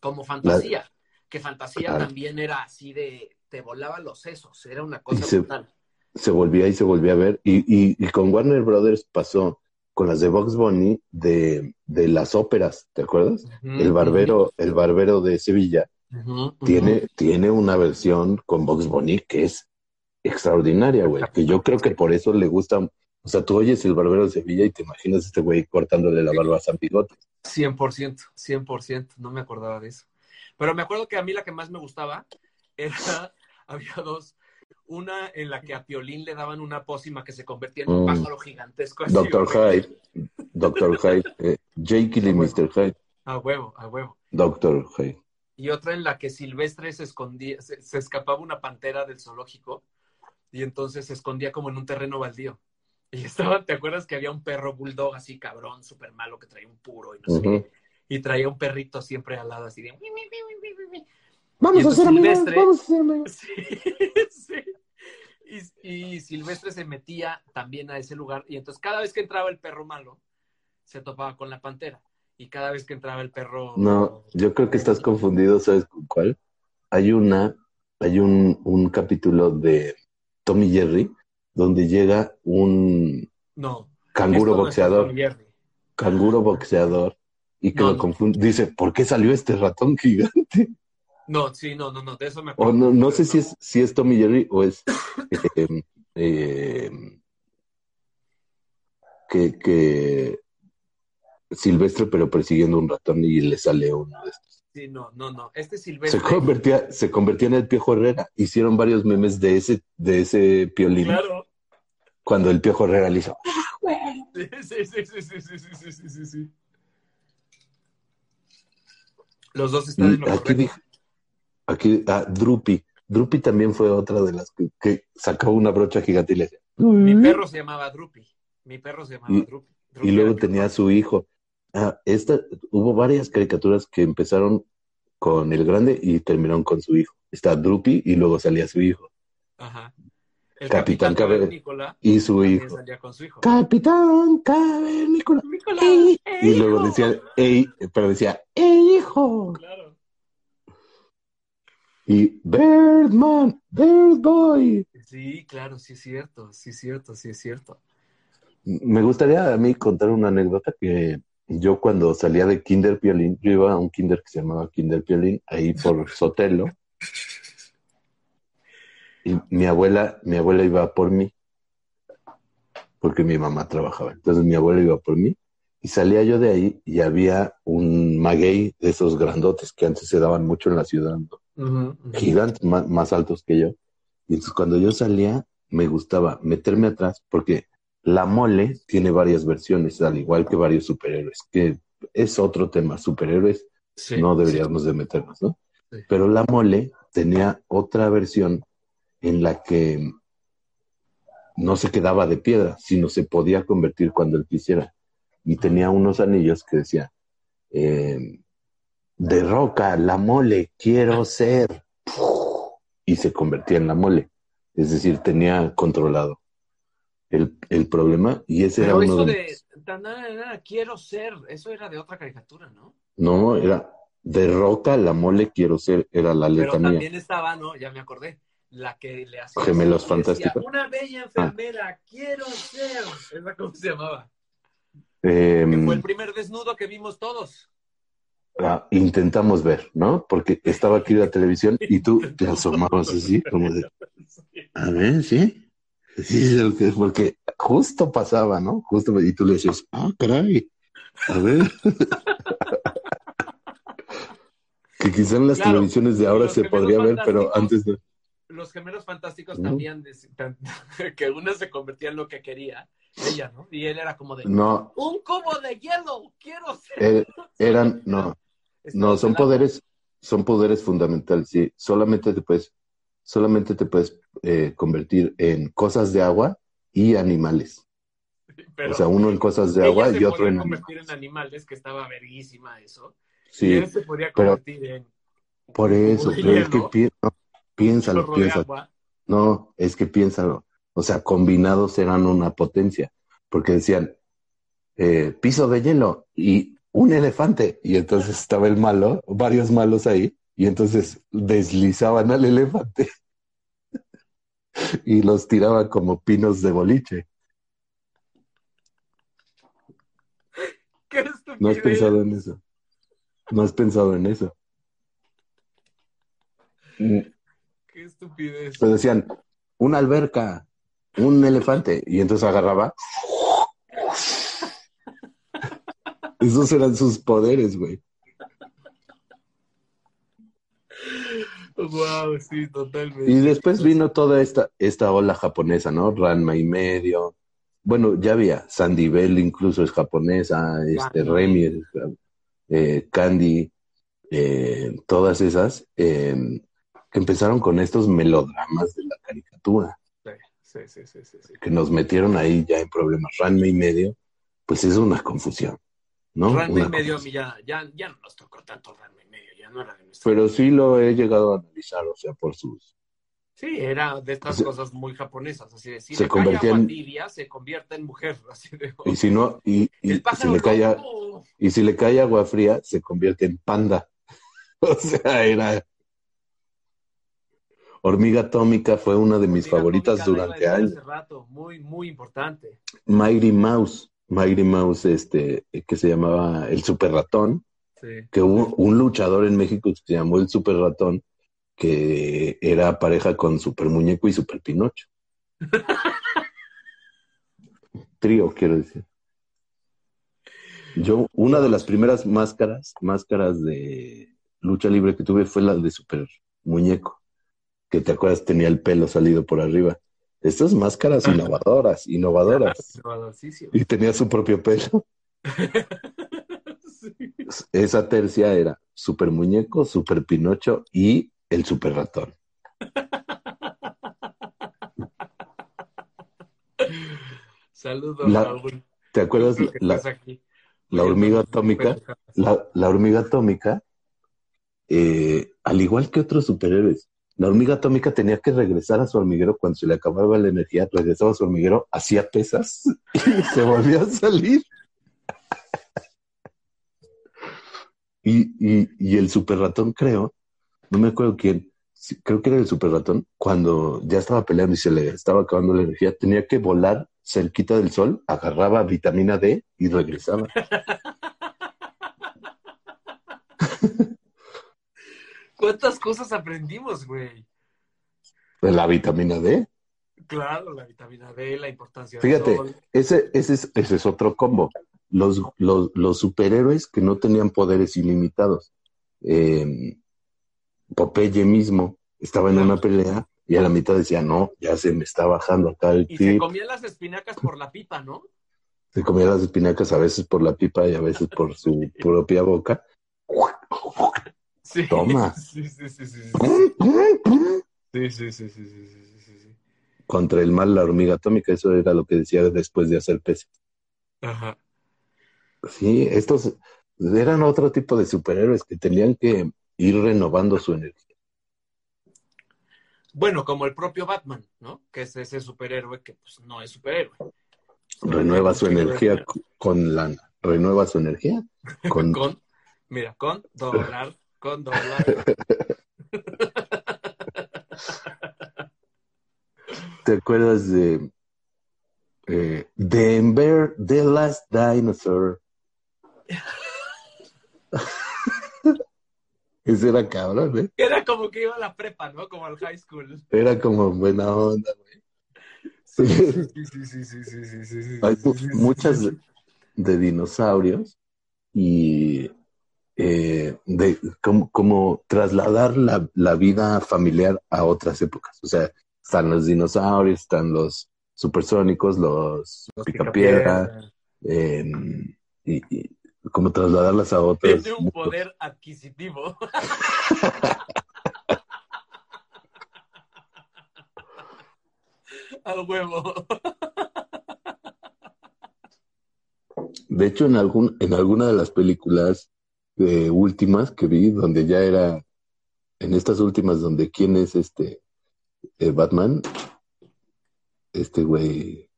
Como fantasía, que fantasía Claro. también era así de, te volaba los sesos, era una cosa se- brutal. Se volvía y se volvía a ver. Y, y- y con Warner Brothers pasó con las de Box Bunny de, de las óperas, ¿te acuerdas? El barbero, el barbero de Sevilla tiene, tiene una versión con Box Bunny que es extraordinaria, güey. Que yo creo que por eso le gusta. O sea, tú oyes el barbero de Sevilla y te imaginas a este güey cortándole la barba a San Bigote. 100%, 100%, no me acordaba de eso. Pero me acuerdo que a mí la que más me gustaba era, había dos, una en la que a Piolín le daban una pócima que se convertía en un Mm. pájaro gigantesco. así, Doctor. Hyde, Doctor Hyde, eh, Jekyll y Mr. Hyde, A huevo, a huevo. Doctor Hyde. Y otra en la que Silvestre se escondía, se, se escapaba una pantera del zoológico y entonces se escondía como en un terreno baldío. Y estaban, ¿te acuerdas que había un perro bulldog así cabrón, súper malo, que traía un puro y no sé qué? Y traía un perrito siempre al lado así de... Vamos Y a amigos, vamos a ser amigos. Sí, sí. Y, y Silvestre se metía también a ese lugar y entonces cada vez que entraba el perro malo, se topaba con la pantera. Y cada vez que entraba el perro... No, yo creo que estás confundido, ¿sabes con cuál? Hay una, hay un, un capítulo de Tommy Jerry donde llega un No. canguro no boxeador, canguro boxeador, y que No, lo confunde. Dice, ¿por qué salió este ratón gigante? No, sí, no, no, no, de eso me O acuerdo. no, no sé si es, si es Tommy Jerry o es eh, eh, que, que Silvestre, pero persiguiendo un ratón y le sale uno de estos. Sí, no, no, no. Este Se Silvestre. convertía, se convertía en el Piojo Herrera. Hicieron varios memes de ese, de ese piolín. Claro. Cuando el Piojo Herrera le hizo. Sí, sí, sí, sí, sí, sí, sí, sí, sí. Los dos están en lo aquí correcto. Aquí, ah, Drupi. Drupi también fue otra de las que, que sacaba una brocha gigante y le decía. Mi perro se llamaba Drupi. Mi perro se llamaba Y- Drupi. Drupi y luego tenía a su hijo. Ah, esta, hubo varias caricaturas que empezaron con el grande y terminaron con su hijo. Está Drupi y luego salía su hijo. Ajá. El Capitán Cavernícola Y su hijo. salía con su hijo. Capitán Cavernícola. ¡eh, Y luego decía, ey, pero decía, ¡ey, hijo! Claro. Y Birdman, Bird Boy. Sí, claro, sí es cierto, sí es cierto, sí es cierto. Me gustaría a mí contar una anécdota que yo cuando salía de Kinder Piolín, yo iba a un kinder que se llamaba Kinder Piolín, ahí por Sotelo, y mi abuela, mi abuela iba por mí, porque mi mamá trabajaba. Entonces mi abuela iba por mí, y salía yo de ahí y había un maguey de esos grandotes que antes se daban mucho en la ciudad, ¿no? Gigantes, más, más altos que yo. Y entonces cuando yo salía, me gustaba meterme atrás porque la mole tiene varias versiones, al igual que varios superhéroes, que es otro tema. Superhéroes Sí, no deberíamos de meternos, ¿no? Sí. Pero la mole tenía otra versión en la que no se quedaba de piedra, sino se podía convertir cuando él quisiera. Y tenía unos anillos que decía, eh, de roca, la mole, quiero ser. Y se convertía en la mole. Es decir, tenía controlado el, el problema y ese Pero era uno eso de... de, tan, nada, nada, quiero ser, eso era de otra caricatura, ¿no? No, era de roca, la mole, quiero ser, era la Pero letra mía. también estaba, ¿no? Ya me acordé. La que le hacía. Gemelos Fantásticos. Una bella enfermera, quiero ser. ¿Esa cómo se llamaba? Eh, Que fue el primer desnudo que vimos todos. Intentamos ver, ¿no? Porque estaba aquí la televisión y tú te asomabas así, como de, a ver, ¿sí? Sí, porque justo pasaba, ¿no? Justo, y tú le decías, ah, caray, a ver. que quizá en las Claro, televisiones de ahora se podría ver, pero antes de... Los gemelos fantásticos también, dec- tan- que una se convertía en lo que quería, ella, ¿no? Y él era como de, No, un cubo de hielo, quiero ser. eh, eran, no, no, son poderes, son poderes fundamentales, sí. Solamente te puedes, solamente te puedes eh, convertir en cosas de agua y animales. Pero o sea, uno en cosas de agua y otro podía en convertir en animales, que estaba verguísima eso. y Sí, él se podía pero- convertir en por eso, pero es que pi- no, piénsalo, piénsalo. No, es que piénsalo. O sea, combinados eran una potencia. Porque decían, eh, piso de hielo y un elefante. Y entonces estaba el malo, varios malos ahí, y entonces deslizaban al elefante y los tiraban como pinos de boliche. ¡Qué ¿No has pensado en eso? ¿No has pensado en eso? Mm, ¡Qué estupidez! Pues decían, una alberca, un elefante, y entonces agarraba. Esos eran sus poderes, güey. Wow, sí, totalmente. Y después vino toda esta, esta ola japonesa, ¿no? Ranma y medio. Bueno, ya había, Sandy Bell incluso es japonesa, este. Remy, es, eh, Candy, eh, todas esas, eh, que empezaron con estos melodramas de la caricatura. Sí, sí, sí, sí, sí. que nos metieron ahí ya en problemas. Ranma y medio, pues es una confusión, ¿no? Ranma y medio, confusión. ya, ya, ya no nos tocó tanto Ranma y medio, ya no era de nuestro. Pero sí lo he llegado a analizar, o sea, por sus... Sí, era de estas cosas muy japonesas, así de si se le cae en- tibia, se convierte en mujer, así de... Y si no, y, y si le cae, a- y si le cae agua fría, se convierte en panda. O sea, era... Hormiga Atómica fue una de mis Hormiga favoritas atómica, durante a años. hace rato, muy, muy importante. Mighty Mouse, Mighty Mouse, este, que se llamaba el Super Ratón, Sí. que hubo un luchador en México que se llamó el Super Ratón, que era pareja con Super Muñeco y Super Pinocho. Trío, quiero decir. Yo, una de las primeras máscaras, máscaras de lucha libre que tuve fue la de Super Muñeco, que te acuerdas tenía el pelo salido por arriba. Estas máscaras innovadoras, innovadoras. Y tenía su propio pelo. Sí. Esa tercia era Super Muñeco, Super Pinocho y el Super Ratón. Saludos, La- Raúl. ¿Te acuerdas la, aquí. la hormiga atómica? La, la hormiga atómica, eh, al igual que otros superhéroes, la hormiga atómica tenía que regresar a su hormiguero cuando se le acababa la energía, regresaba a su hormiguero, hacía pesas y se volvía a salir. Y, y, y el super ratón, creo, no me acuerdo quién, creo que era el super ratón, cuando ya estaba peleando y se le estaba acabando la energía, tenía que volar cerquita del sol, agarraba vitamina D y regresaba. ¿Cuántas cosas aprendimos, güey? De la vitamina D. Claro, la vitamina D, la importancia Fíjate, del sol. ese, ese, es, ese es otro combo. Los, los, los superhéroes que no tenían poderes ilimitados. Eh, Popeye mismo estaba en una pelea y a la mitad decía, no, ya se me está bajando acá el Y se tip. comían las espinacas por la pipa, ¿no? Se comía las espinacas a veces por la pipa y a veces por su propia boca. Sí. Toma. Sí, sí, sí, sí. Sí, sí, sí, sí, Contra el mal, la hormiga atómica, eso era lo que decía después de hacer peces. Ajá. Sí, estos eran otro tipo de superhéroes que tenían que ir renovando su energía. Bueno, como el propio Batman, ¿no? Que es ese superhéroe que pues no es superhéroe. Renueva su energía con lana. Renueva su energía con... mira, con dólar, ¿Te acuerdas de eh, Denver, The Last Dinosaur? Ese era cabrón, ¿eh? Era como que iba a la prepa, ¿no? Como al high school. Era como buena onda, güey. Sí, sí, sí, sí, sí, sí, sí, sí Hay muchas de dinosaurios y eh, de cómo, cómo trasladar la, la vida familiar a otras épocas. O sea, están los dinosaurios, están los supersónicos, los Los picapiedra, eh, y, y como trasladarlas a otros. Tiene un poder adquisitivo. Al huevo. De hecho, en algún, en alguna de las películas eh, últimas que vi, donde ya era, en estas últimas, donde quién es este eh, Batman, este güey,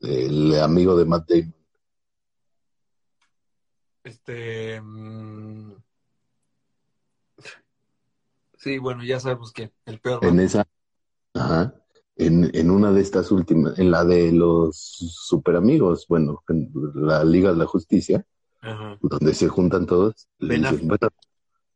el amigo de Matt Damon. Este. mm, Sí, bueno, ya sabemos que el peor. En esa, ajá, en, en una de estas últimas, en la de los super amigos, bueno, en la Liga de la Justicia, Ajá. donde se juntan todos, le dicen, bueno,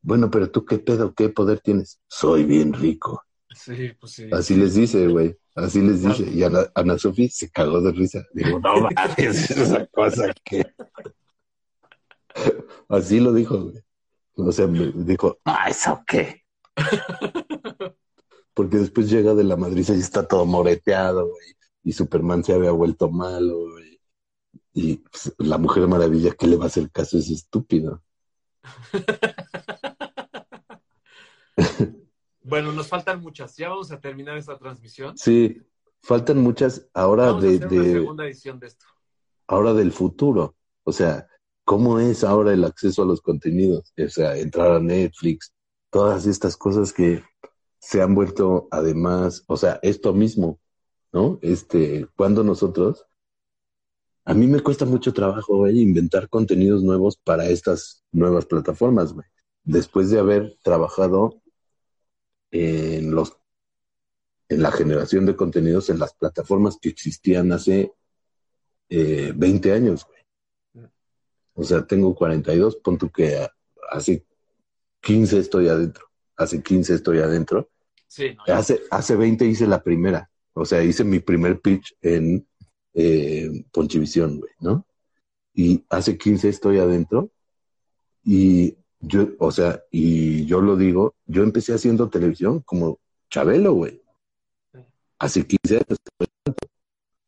bueno, pero tú qué pedo, qué poder tienes. Soy bien rico. Sí, pues sí. Así les dice, güey. Así les dice. Y Ana, Ana Sofi se cagó de risa. Digo, no mames, esa cosa que. Así lo dijo, güey. O sea, me dijo, ah, ¿eso qué? Porque después llega de la madriza y está todo moreteado, güey. Y Superman se había vuelto malo, güey. Y pues, la Mujer Maravilla, ¿qué le va a hacer caso? Es estúpido. Bueno, nos faltan muchas. Ya vamos a terminar esta transmisión. Sí, faltan muchas ahora Vamos a de, una de, segunda edición de esto. ahora del futuro. O sea, ¿cómo es ahora el acceso a los contenidos? O sea, entrar a Netflix, todas estas cosas que se han vuelto además, o sea, esto mismo, ¿no? Este, cuando nosotros, a mí me cuesta mucho trabajo, güey, inventar contenidos nuevos para estas nuevas plataformas, güey. Después de haber trabajado en los en la generación de contenidos en las plataformas que existían hace eh, 20 años, güey. O sea, tengo 42, pon tú que hace 15 estoy adentro. Hace 15 estoy adentro. Sí, no, Hace, hace 20 hice la primera. O sea, hice mi primer pitch en eh, Ponchivisión, güey, ¿no? Y hace 15 estoy adentro. Y yo, o sea, y yo lo digo, yo empecé haciendo televisión como Chabelo, güey. Hace 15 años.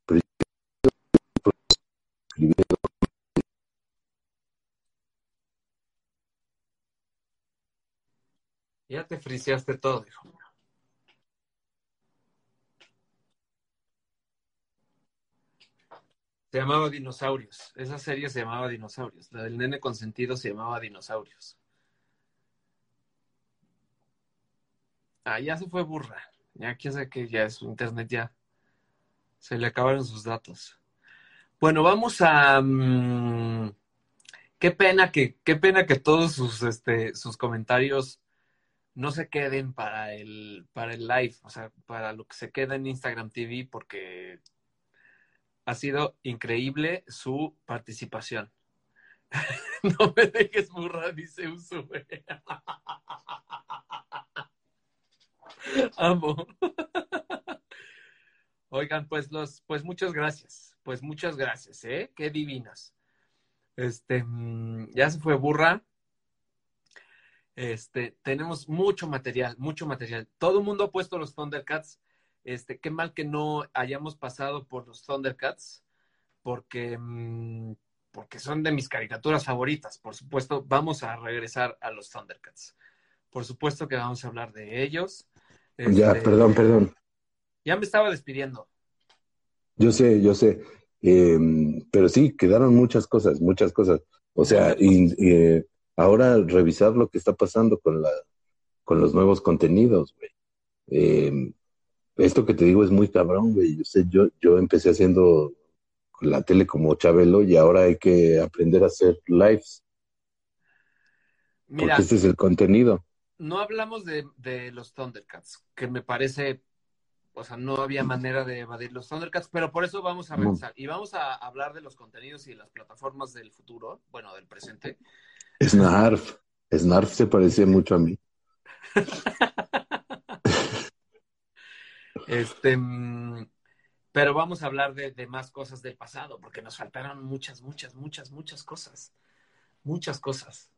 Pero yo escribiendo ya te friseaste todo, hijo. Se llamaba Dinosaurios. Esa serie se llamaba Dinosaurios. La del nene consentido se llamaba Dinosaurios. Ah, ya se fue burra. Ya quién sabe que ya su internet ya se le acabaron sus datos. Bueno, vamos a. mm, qué pena que, qué pena que todos sus, este, sus comentarios no se queden para el, para el live, o sea, para lo que se queda en Instagram TV, porque ha sido increíble su participación. No me dejes burra, dice Usue. Amo. Oigan, pues los, pues muchas gracias. Pues muchas gracias, ¿eh? Qué divinas. Este, mm, ya se fue burra. Este, tenemos mucho material, mucho material. Todo el mundo ha puesto los Thundercats. Este, qué mal que no hayamos pasado por los Thundercats, porque, mm, porque son de mis caricaturas favoritas. Por supuesto, vamos a regresar a los Thundercats. Por supuesto que vamos a hablar de ellos. Ya, Este, perdón, perdón. Ya me estaba despidiendo. Yo sé, yo sé. Eh, pero sí, quedaron muchas cosas, muchas cosas. O sea, y, eh, ahora revisar lo que está pasando con la, con los nuevos contenidos, güey. Eh, esto que te digo es muy cabrón, güey. Yo sé, yo, yo empecé haciendo la tele como Chabelo y ahora hay que aprender a hacer lives, Mira, porque este es el contenido. no hablamos de, de los Thundercats, que me parece, o sea, no había manera de evadir los Thundercats, pero por eso vamos a No. regresar y vamos a hablar de los contenidos y de las plataformas del futuro, bueno, del presente. Snarf. Snarf se parece mucho a mí. Este, mm, pero vamos a hablar de, de más cosas del pasado, porque nos faltaron muchas, muchas, muchas, muchas cosas. Muchas cosas.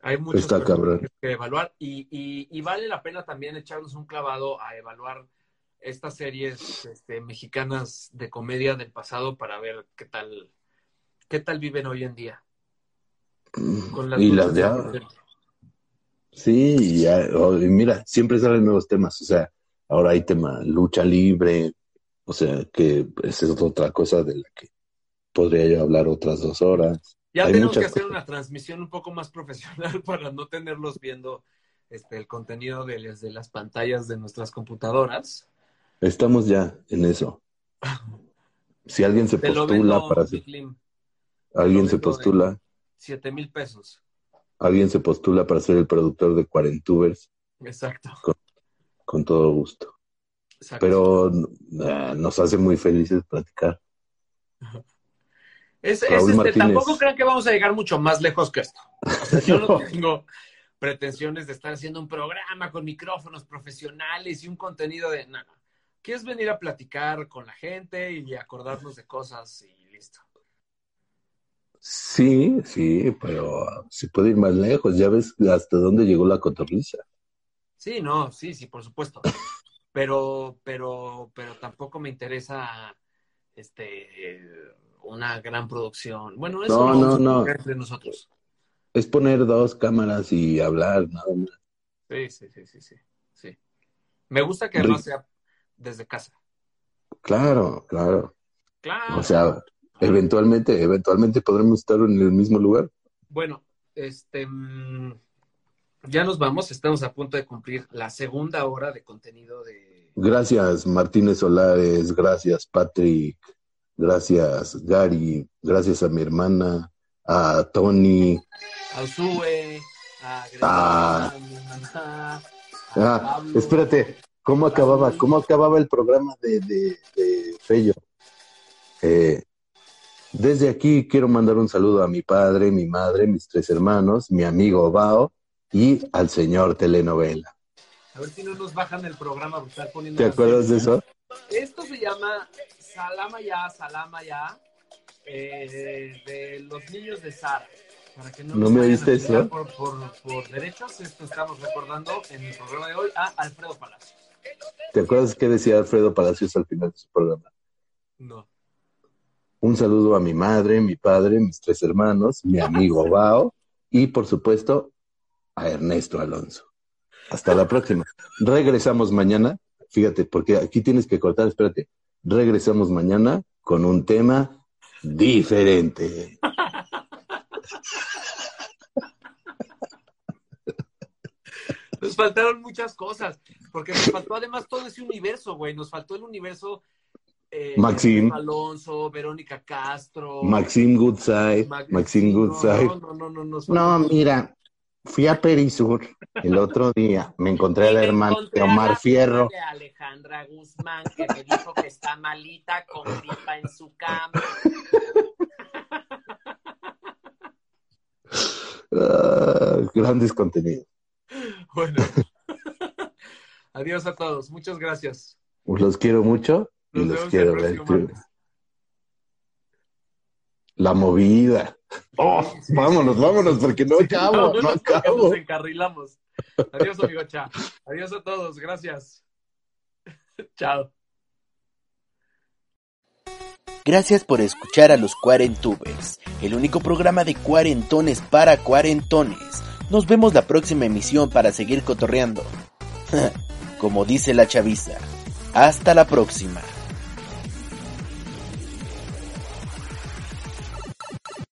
Hay Está cabrón. personajes que evaluar y, y- y vale la pena también echarnos un clavado a evaluar estas series este, mexicanas de comedia del pasado para ver qué tal, ¿qué tal viven hoy en día? Con y luchas las de. Sí, y ya, oh, y mira, siempre salen nuevos temas, o sea, ahora hay tema lucha libre, o sea, que esa es otra cosa de la que podría yo hablar otras dos horas. Ya Hay tenemos que hacer cosas. una transmisión un poco más profesional para no tenerlos viendo este, el contenido de, las- de las pantallas de nuestras computadoras. Estamos ya en eso. Si alguien se Te postula para alguien se postula, siete mil pesos. alguien se postula para ser el productor de Cuarentubers, Exacto. con todo gusto. exacto. Pero eh, nos hace muy felices platicar. Es, este, tampoco crean que vamos a llegar mucho más lejos que esto. O sea, yo no tengo pretensiones de estar haciendo un programa con micrófonos profesionales y un contenido de nada. Quieres venir a platicar con la gente y acordarnos de cosas y listo. Sí, sí, pero se puede ir más lejos. Ya ves hasta dónde llegó la cotorriza. Sí, no, sí, sí, por supuesto. Pero, pero, pero tampoco me interesa este una gran producción. Bueno, eso No, no, no. entre nosotros. Es poner dos cámaras y hablar, nada más. Sí, sí, sí, sí, sí, sí. Me gusta que además sea desde casa. Claro, claro. Claro. O sea, eventualmente, eventualmente podremos estar en el mismo lugar. Bueno, este mm, ya nos vamos, estamos a punto de cumplir la segunda hora de contenido de Gracias, Martínez Solares. Gracias, Patrick. Gracias, Gary. Gracias a mi hermana, a Tony. a Usue, a Ah. a mi mamá, a Ah, Pablo. espérate, ¿cómo acababa? ¿Cómo acababa el programa de, de, de Fello? Eh, desde aquí quiero mandar un saludo a mi padre, mi madre, mis tres hermanos, mi amigo Bao y al señor telenovela. A ver si no nos bajan el programa por estar poniendo. ¿Te acuerdas de eso? Esto se llama Salama Ya, Salama Ya, eh, de los niños de Sara. Para que no, ¿No me pelear eso? Por, por, por derechos, esto estamos recordando en el programa de hoy a Alfredo Palacios. ¿Te acuerdas qué decía Alfredo Palacios al final de su programa? No. Un saludo a mi madre, mi padre, mis tres hermanos, mi amigo Bao y, por supuesto, a Ernesto Alonso. Hasta la próxima. Regresamos mañana. Fíjate, porque aquí tienes que cortar, espérate. Regresamos mañana con un tema diferente. Nos faltaron muchas cosas, porque nos faltó además todo ese universo, güey. Nos faltó el universo. Eh, Maxim. Alonso, Verónica Castro. Maxim Goodside, Maxim no, Goodside. No, no, no, no. No, todo. mira, fui a Perisur el otro día. Me encontré a la hermana de Omar Fierro. de Alejandra Guzmán, que me dijo que está malita con gripa en su cama. Ah, grandes contenidos. Bueno. Adiós a todos. Muchas gracias. Los quiero mucho y Nos los quiero ver. La movida. Oh, Sí, sí, vámonos, sí. vámonos, porque no acabo, no acabo. Nos encarrilamos. Adiós, amigo Cha. Adiós a todos. Gracias. Chao. Gracias por escuchar a los Cuarentubers, el único programa de cuarentones para cuarentones. Nos vemos la próxima emisión para seguir cotorreando. Como dice la chaviza. Hasta la próxima.